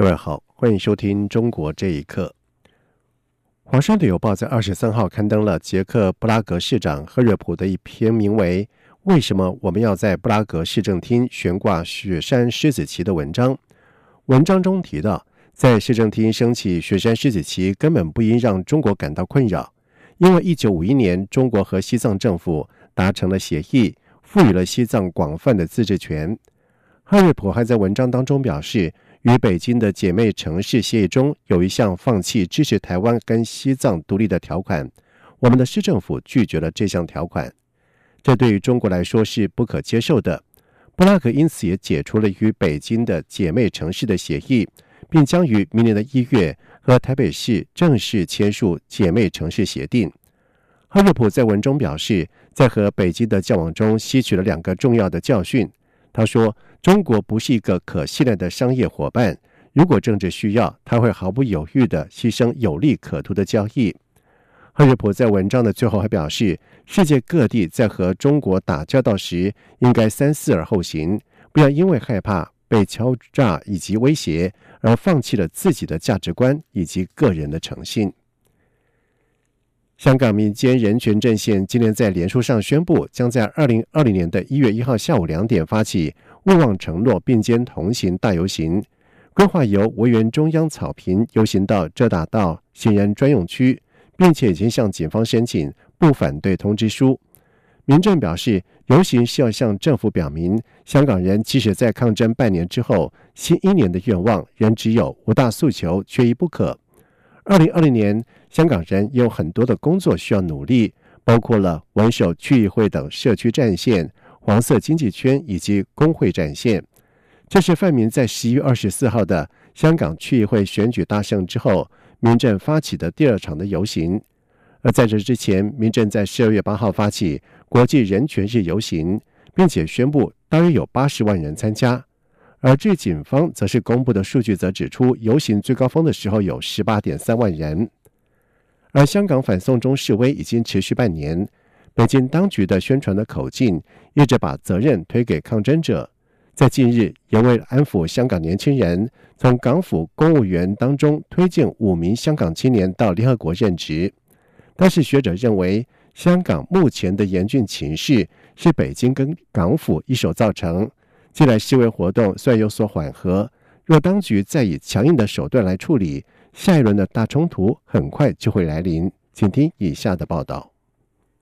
各位好，欢迎收听《中国这一刻》。《华盛顿邮报》在二十三号刊登了捷克布拉格市长赫瑞普的一篇名为《为什么我们要在布拉格市政厅悬挂雪山狮子旗》的文章。文章中提到，在市政厅升起雪山狮子旗根本不应让中国感到困扰，因为一九五一年中国和西藏政府达成了协议，赋予了西藏广泛的自治权。赫瑞普还在文章当中表示。与北京的姐妹城市协议中有一项放弃支持台湾跟西藏独立的条款，我们的市政府拒绝了这项条款，这对于中国来说是不可接受的。布拉格因此也解除了与北京的姐妹城市的协议，并将于明年的一月和台北市正式签署姐妹城市协定。赫瑞普在文中表示，在和北京的交往中吸取了两个重要的教训。他说。中国不是一个可信赖的商业伙伴。如果政治需要，他会毫不犹豫地牺牲有利可图的交易。赫瑞普在文章的最后还表示，世界各地在和中国打交道时，应该三思而后行，不要因为害怕被敲诈以及威胁而放弃了自己的价值观以及个人的诚信。香港民间人权阵线今年在联署上宣布，将在二零二零年的一月一号下午两点发起。勿忘承诺，并肩同行大游行，规划由维园中央草坪游行到浙大道行人专用区，并且已经向警方申请不反对通知书。民政表示，游行是要向政府表明，香港人即使在抗争半年之后，新一年的愿望仍只有五大诉求，缺一不可。二零二零年，香港人有很多的工作需要努力，包括了稳守区议会等社区战线。黄色经济圈以及工会战线，这是泛民在十一月二十四号的香港区议会选举大胜之后，民政发起的第二场的游行。而在这之前，民政在十二月八号发起国际人权日游行，并且宣布大约有八十万人参加。而据警方则是公布的数据，则指出游行最高峰的时候有十八点三万人。而香港反送中示威已经持续半年。北京当局的宣传的口径一直把责任推给抗争者，在近日也为了安抚香港年轻人，从港府公务员当中推荐五名香港青年到联合国任职。但是学者认为，香港目前的严峻情势是北京跟港府一手造成。近来示威活动虽然有所缓和，若当局再以强硬的手段来处理，下一轮的大冲突很快就会来临。请听以下的报道。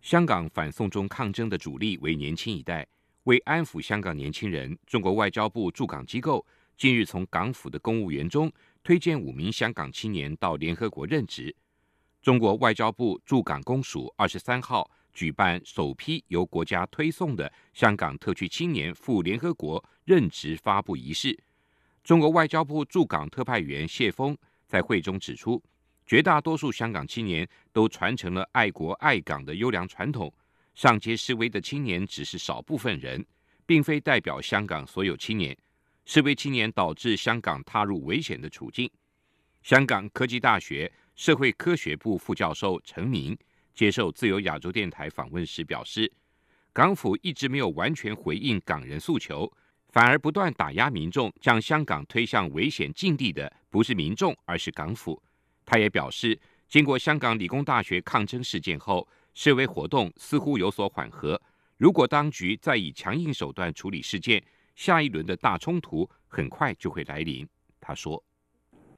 香港反送中抗争的主力为年轻一代。为安抚香港年轻人，中国外交部驻港机构近日从港府的公务员中推荐五名香港青年到联合国任职。中国外交部驻港公署二十三号举办首批由国家推送的香港特区青年赴联合国任职发布仪式。中国外交部驻港特派员谢峰在会中指出。绝大多数香港青年都传承了爱国爱港的优良传统，上街示威的青年只是少部分人，并非代表香港所有青年。示威青年导致香港踏入危险的处境。香港科技大学社会科学部副教授陈明接受自由亚洲电台访问时表示，港府一直没有完全回应港人诉求，反而不断打压民众，将香港推向危险境地的不是民众，而是港府。他也表示，经过香港理工大学抗争事件后，示威活动似乎有所缓和。如果当局再以强硬手段处理事件，下一轮的大冲突很快就会来临。他说：“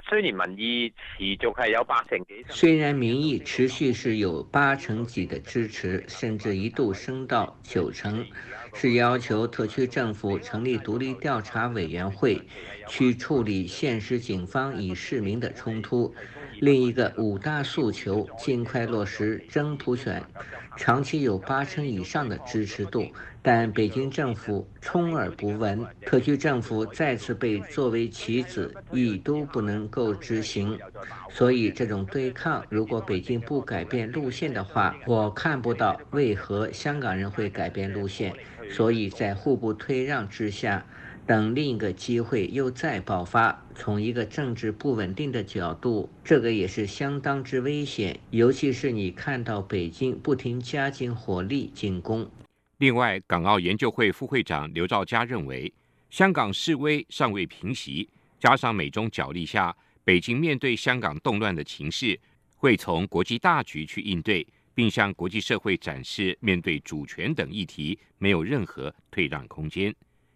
虽然民意持续系有八成几，虽然民意持续是有八成几的支持，甚至一度升到九成。”是要求特区政府成立独立调查委员会，去处理现实警方与市民的冲突。另一个五大诉求，尽快落实真普选，长期有八成以上的支持度。但北京政府充耳不闻，特区政府再次被作为棋子，亦都不能够执行。所以这种对抗，如果北京不改变路线的话，我看不到为何香港人会改变路线。所以在互不退让之下。等另一个机会又再爆发，从一个政治不稳定的角度，这个也是相当之危险。尤其是你看到北京不停加紧火力进攻。另外，港澳研究会副会长刘兆佳认为，香港示威尚未平息，加上美中角力下，北京面对香港动乱的情势，会从国际大局去应对，并向国际社会展示面对主权等议题没有任何退让空间。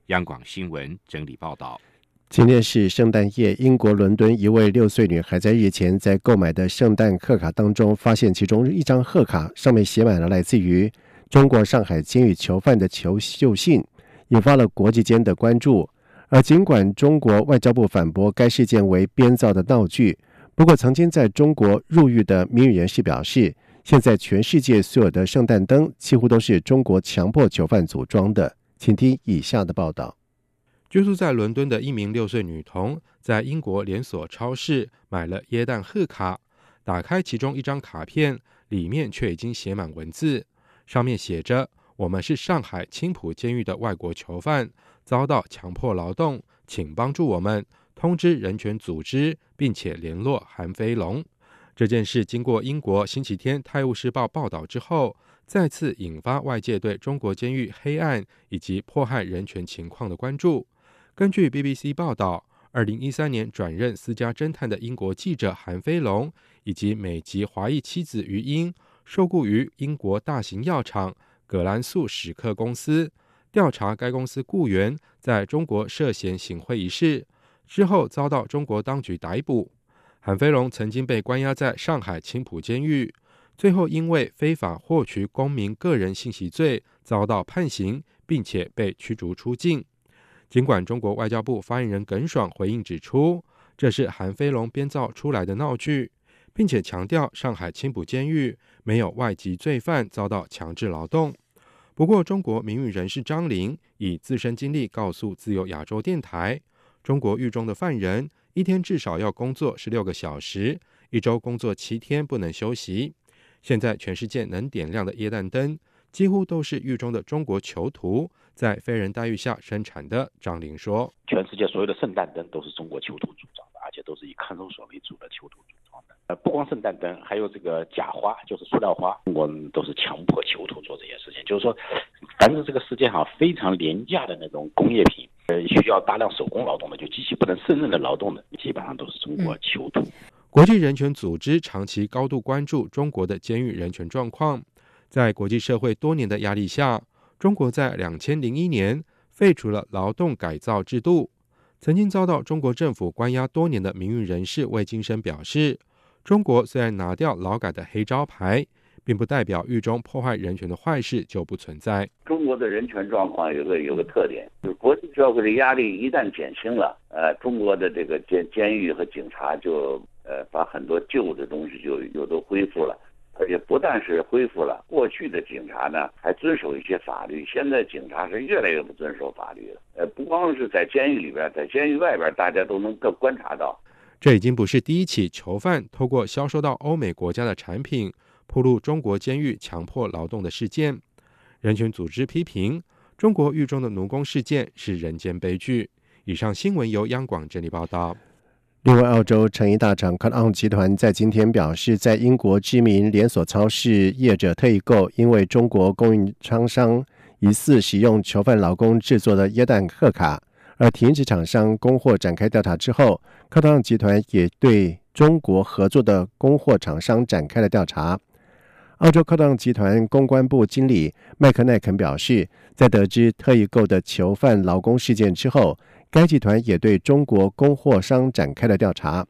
央广新闻整理报道：今天是圣诞夜，英国伦敦一位六岁女孩在日前在购买的圣诞贺卡当中，发现其中一张贺卡上面写满了来自于中国上海监狱囚犯的求救信，引发了国际间的关注。而尽管中国外交部反驳该事件为编造的闹剧，不过曾经在中国入狱的名誉人士表示，现在全世界所有的圣诞灯几乎都是中国强迫囚犯组装的。请听以下的报道：居住在伦敦的一名六岁女童，在英国连锁超市买了耶诞贺卡，打开其中一张卡片，里面却已经写满文字，上面写着：“我们是上海青浦监狱的外国囚犯，遭到强迫劳动，请帮助我们，通知人权组织，并且联络韩飞龙。”这件事经过英国星期天《泰晤士报》报道之后。再次引发外界对中国监狱黑暗以及迫害人权情况的关注。根据 BBC 报道，二零一三年转任私家侦探的英国记者韩飞龙以及美籍华裔妻子于英，受雇于英国大型药厂葛兰素史克公司，调查该公司雇员在中国涉嫌行贿一事，之后遭到中国当局逮捕。韩飞龙曾经被关押在上海青浦监狱。最后，因为非法获取公民个人信息罪遭到判刑，并且被驱逐出境。尽管中国外交部发言人耿爽回应指出，这是韩飞龙编造出来的闹剧，并且强调上海青浦监狱没有外籍罪犯遭到强制劳动。不过，中国名誉人士张玲以自身经历告诉自由亚洲电台，中国狱中的犯人一天至少要工作十六个小时，一周工作七天，不能休息。现在全世界能点亮的液氮灯，几乎都是狱中的中国囚徒在非人待遇下生产的。张玲说：“全世界所有的圣诞灯都是中国囚徒组装，而且都是以看守所为主的囚徒组装的。呃，不光圣诞灯，还有这个假花，就是塑料花，我们都是强迫囚徒做这些事情。就是说，凡是这个世界上非常廉价的那种工业品，呃，需要大量手工劳动的，就机器不能胜任的劳动的，基本上都是中国囚徒。”国际人权组织长期高度关注中国的监狱人权状况，在国际社会多年的压力下，中国在两千零一年废除了劳动改造制度。曾经遭到中国政府关押多年的名誉人士魏金生表示：“中国虽然拿掉劳改的黑招牌，并不代表狱中破坏人权的坏事就不存在。中国的人权状况有个有个特点，就是国际社会的压力一旦减轻了，呃，中国的这个监监狱和警察就。”呃，把很多旧的东西就又都恢复了，而且不但是恢复了，过去的警察呢还遵守一些法律，现在警察是越来越不遵守法律了。呃，不光是在监狱里边，在监狱外边，大家都能够观察到。这已经不是第一起囚犯透过销售到欧美国家的产品，铺露中国监狱强迫劳动的事件。人权组织批评中国狱中的奴工事件是人间悲剧。以上新闻由央广整理报道。另外，澳洲成衣大厂 c o t On 集团在今天表示，在英国知名连锁超市业者特意购，因为中国供应商商疑似使用囚犯劳工制作的椰蛋贺卡，而停止厂商供货展开调查之后 c o t On 集团也对中国合作的供货厂商展开了调查。澳洲 c o t On 集团公关部经理麦克奈肯表示，在得知特意购的囚犯劳工事件之后。该集团也对中国供货商展开了调查。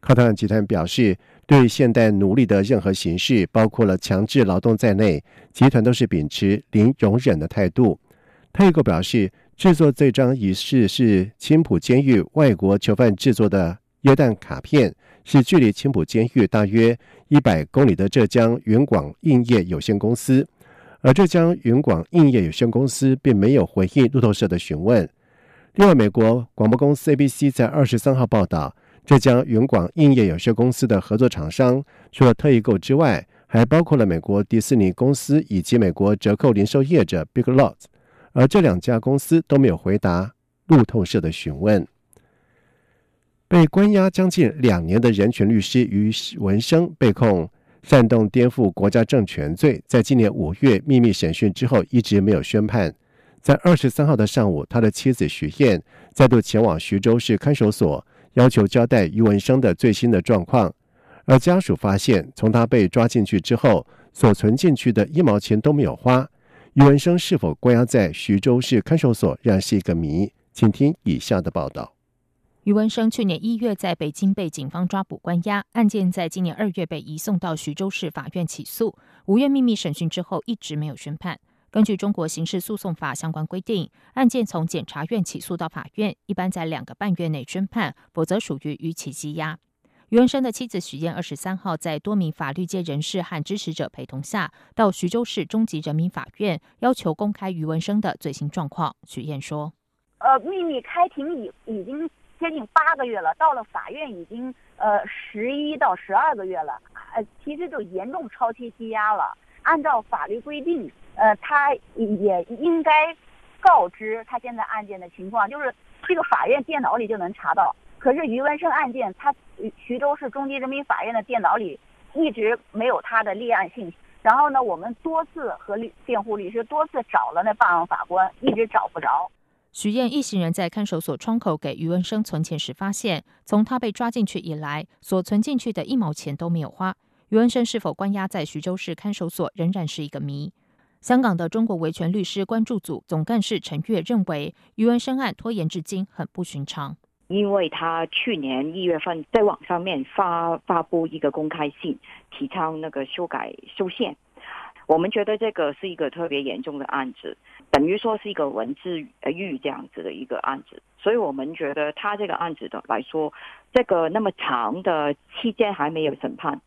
靠特集团表示，对现代奴隶的任何形式，包括了强制劳动在内，集团都是秉持零容忍的态度。泰国表示，制作这张仪式是青浦监狱外国囚犯制作的约旦卡片，是距离青浦监狱大约一百公里的浙江云广印业有限公司。而浙江云广印业有限公司并没有回应路透社的询问。另外，美国广播公司 ABC 在二十三号报道，浙江云广印业有限公司的合作厂商除了特异购之外，还包括了美国迪士尼公司以及美国折扣零售业者 Big Lots，而这两家公司都没有回答路透社的询问。被关押将近两年的人权律师于文生被控。煽动颠覆国家政权罪，在今年五月秘密审讯之后，一直没有宣判。在二十三号的上午，他的妻子徐燕再度前往徐州市看守所，要求交代于文生的最新的状况。而家属发现，从他被抓进去之后，所存进去的一毛钱都没有花。于文生是否关押在徐州市看守所，仍然是一个谜。请听以下的报道。余文生去年一月在北京被警方抓捕关押，案件在今年二月被移送到徐州市法院起诉。五月秘密审讯之后，一直没有宣判。根据中国刑事诉讼法相关规定，案件从检察院起诉到法院，一般在两个半月内宣判，否则属于逾期羁押。余文生的妻子许燕二十三号在多名法律界人士和支持者陪同下，到徐州市中级人民法院要求公开余文生的最新状况。许燕说：“呃，秘密开庭已已经。”接近八个月了，到了法院已经呃十一到十二个月了，呃，其实就严重超期羁押了。按照法律规定，呃，他也应该告知他现在案件的情况，就是这个法院电脑里就能查到。可是余文生案件，他徐州市中级人民法院的电脑里一直没有他的立案信息。然后呢，我们多次和律辩护律师多次找了那办案法官，一直找不着。许燕一行人在看守所窗口给余文生存钱时，发现从他被抓进去以来，所存进去的一毛钱都没有花。余文生是否关押在徐州市看守所，仍然是一个谜。香港的中国维权律师关注组总干事陈月认为，余文生案拖延至今很不寻常，因为他去年一月份在网上面发发布一个公开信，提倡那个修改修宪。我们觉得这个是一个特别严重的案子，等于说是一个文字狱这样子的一个案子，所以我们觉得他这个案子的来说，这个那么长的期间还没有审判，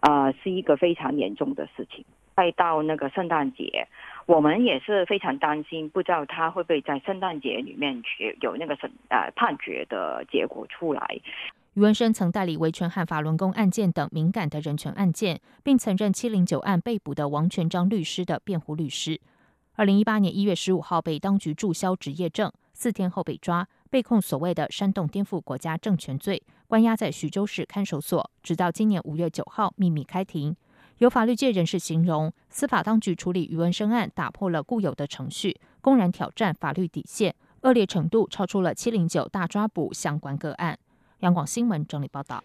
啊，是一个非常严重的事情。快到那个圣诞节，我们也是非常担心，不知道他会不会在圣诞节里面去有那个审呃判决的结果出来。余文生曾代理维权和法轮功案件等敏感的人权案件，并曾任七零九案被捕的王全章律师的辩护律师。二零一八年一月十五号被当局注销执业证，四天后被抓，被控所谓的煽动颠覆国家政权罪，关押在徐州市看守所，直到今年五月九号秘密开庭。有法律界人士形容，司法当局处理余文生案打破了固有的程序，公然挑战法律底线，恶劣程度超出了七零九大抓捕相关个案。央广新闻整理报道：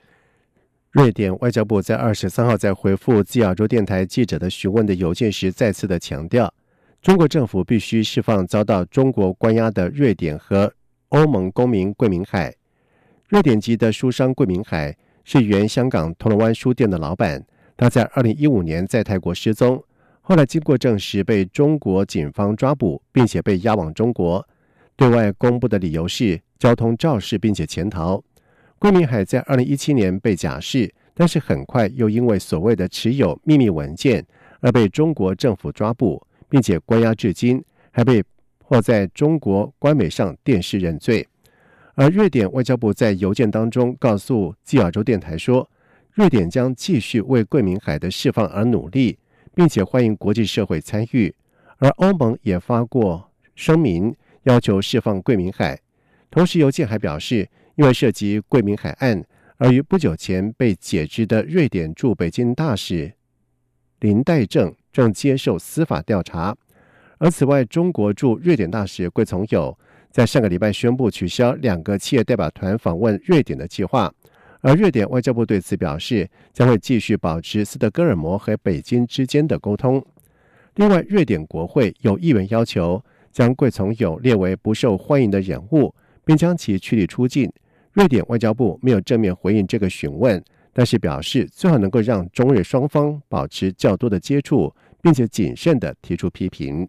瑞典外交部在二十三号在回复自亚洲电台记者的询问的邮件时，再次的强调，中国政府必须释放遭到中国关押的瑞典和欧盟公民桂明海。瑞典籍的书商桂明海是原香港铜锣湾书店的老板，他在二零一五年在泰国失踪，后来经过证实被中国警方抓捕，并且被押往中国。对外公布的理由是交通肇事，并且潜逃。桂明海在二零一七年被假释，但是很快又因为所谓的持有秘密文件而被中国政府抓捕，并且关押至今，还被迫在中国官媒上电视认罪。而瑞典外交部在邮件当中告诉基尔州电台说，瑞典将继续为桂明海的释放而努力，并且欢迎国际社会参与。而欧盟也发过声明，要求释放桂明海。同时，邮件还表示。因为涉及桂明海岸，而于不久前被解职的瑞典驻北京大使林代正正接受司法调查。而此外，中国驻瑞典大使桂从友在上个礼拜宣布取消两个企业代表团访问瑞典的计划。而瑞典外交部对此表示，将会继续保持斯德哥尔摩和北京之间的沟通。另外，瑞典国会有议员要求将桂从友列为不受欢迎的人物，并将其驱离出境。瑞典外交部没有正面回应这个询问，但是表示最好能够让中日双方保持较多的接触，并且谨慎地提出批评。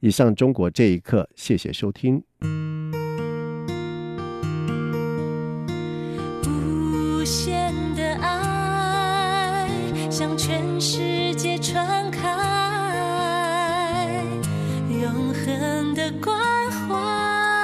以上中国这一刻，谢谢收听。